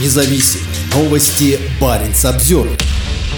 независим. Новости Баренц обзор.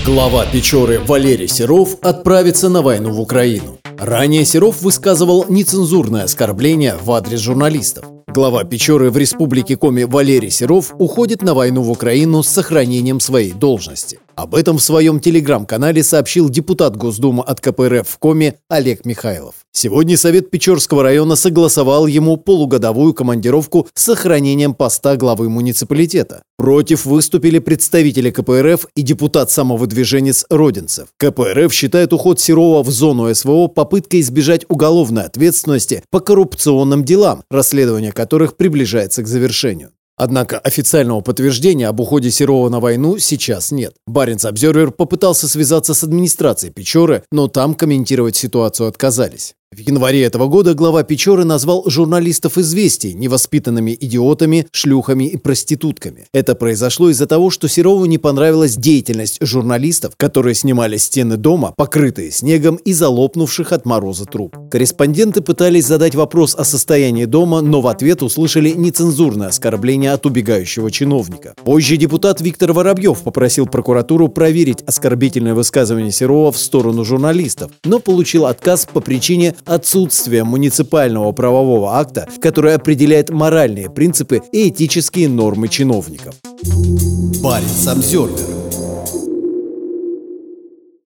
Глава Печоры Валерий Серов отправится на войну в Украину. Ранее Серов высказывал нецензурное оскорбление в адрес журналистов. Глава Печоры в Республике Коми Валерий Серов уходит на войну в Украину с сохранением своей должности. Об этом в своем телеграм-канале сообщил депутат Госдумы от КПРФ в Коме Олег Михайлов. Сегодня Совет Печорского района согласовал ему полугодовую командировку с сохранением поста главы муниципалитета. Против выступили представители КПРФ и депутат-самовыдвиженец Родинцев. КПРФ считает уход Серова в зону СВО попыткой избежать уголовной ответственности по коррупционным делам, расследование которых приближается к завершению. Однако официального подтверждения об уходе Серова на войну сейчас нет. Баренц Обзервер попытался связаться с администрацией Печоры, но там комментировать ситуацию отказались. В январе этого года глава Печоры назвал журналистов «Известий» невоспитанными идиотами, шлюхами и проститутками. Это произошло из-за того, что Серову не понравилась деятельность журналистов, которые снимали стены дома, покрытые снегом и залопнувших от мороза труб. Корреспонденты пытались задать вопрос о состоянии дома, но в ответ услышали нецензурное оскорбление от убегающего чиновника. Позже депутат Виктор Воробьев попросил прокуратуру проверить оскорбительное высказывание Серова в сторону журналистов, но получил отказ по причине отсутствие муниципального правового акта, который определяет моральные принципы и этические нормы чиновников. Парень Самсервер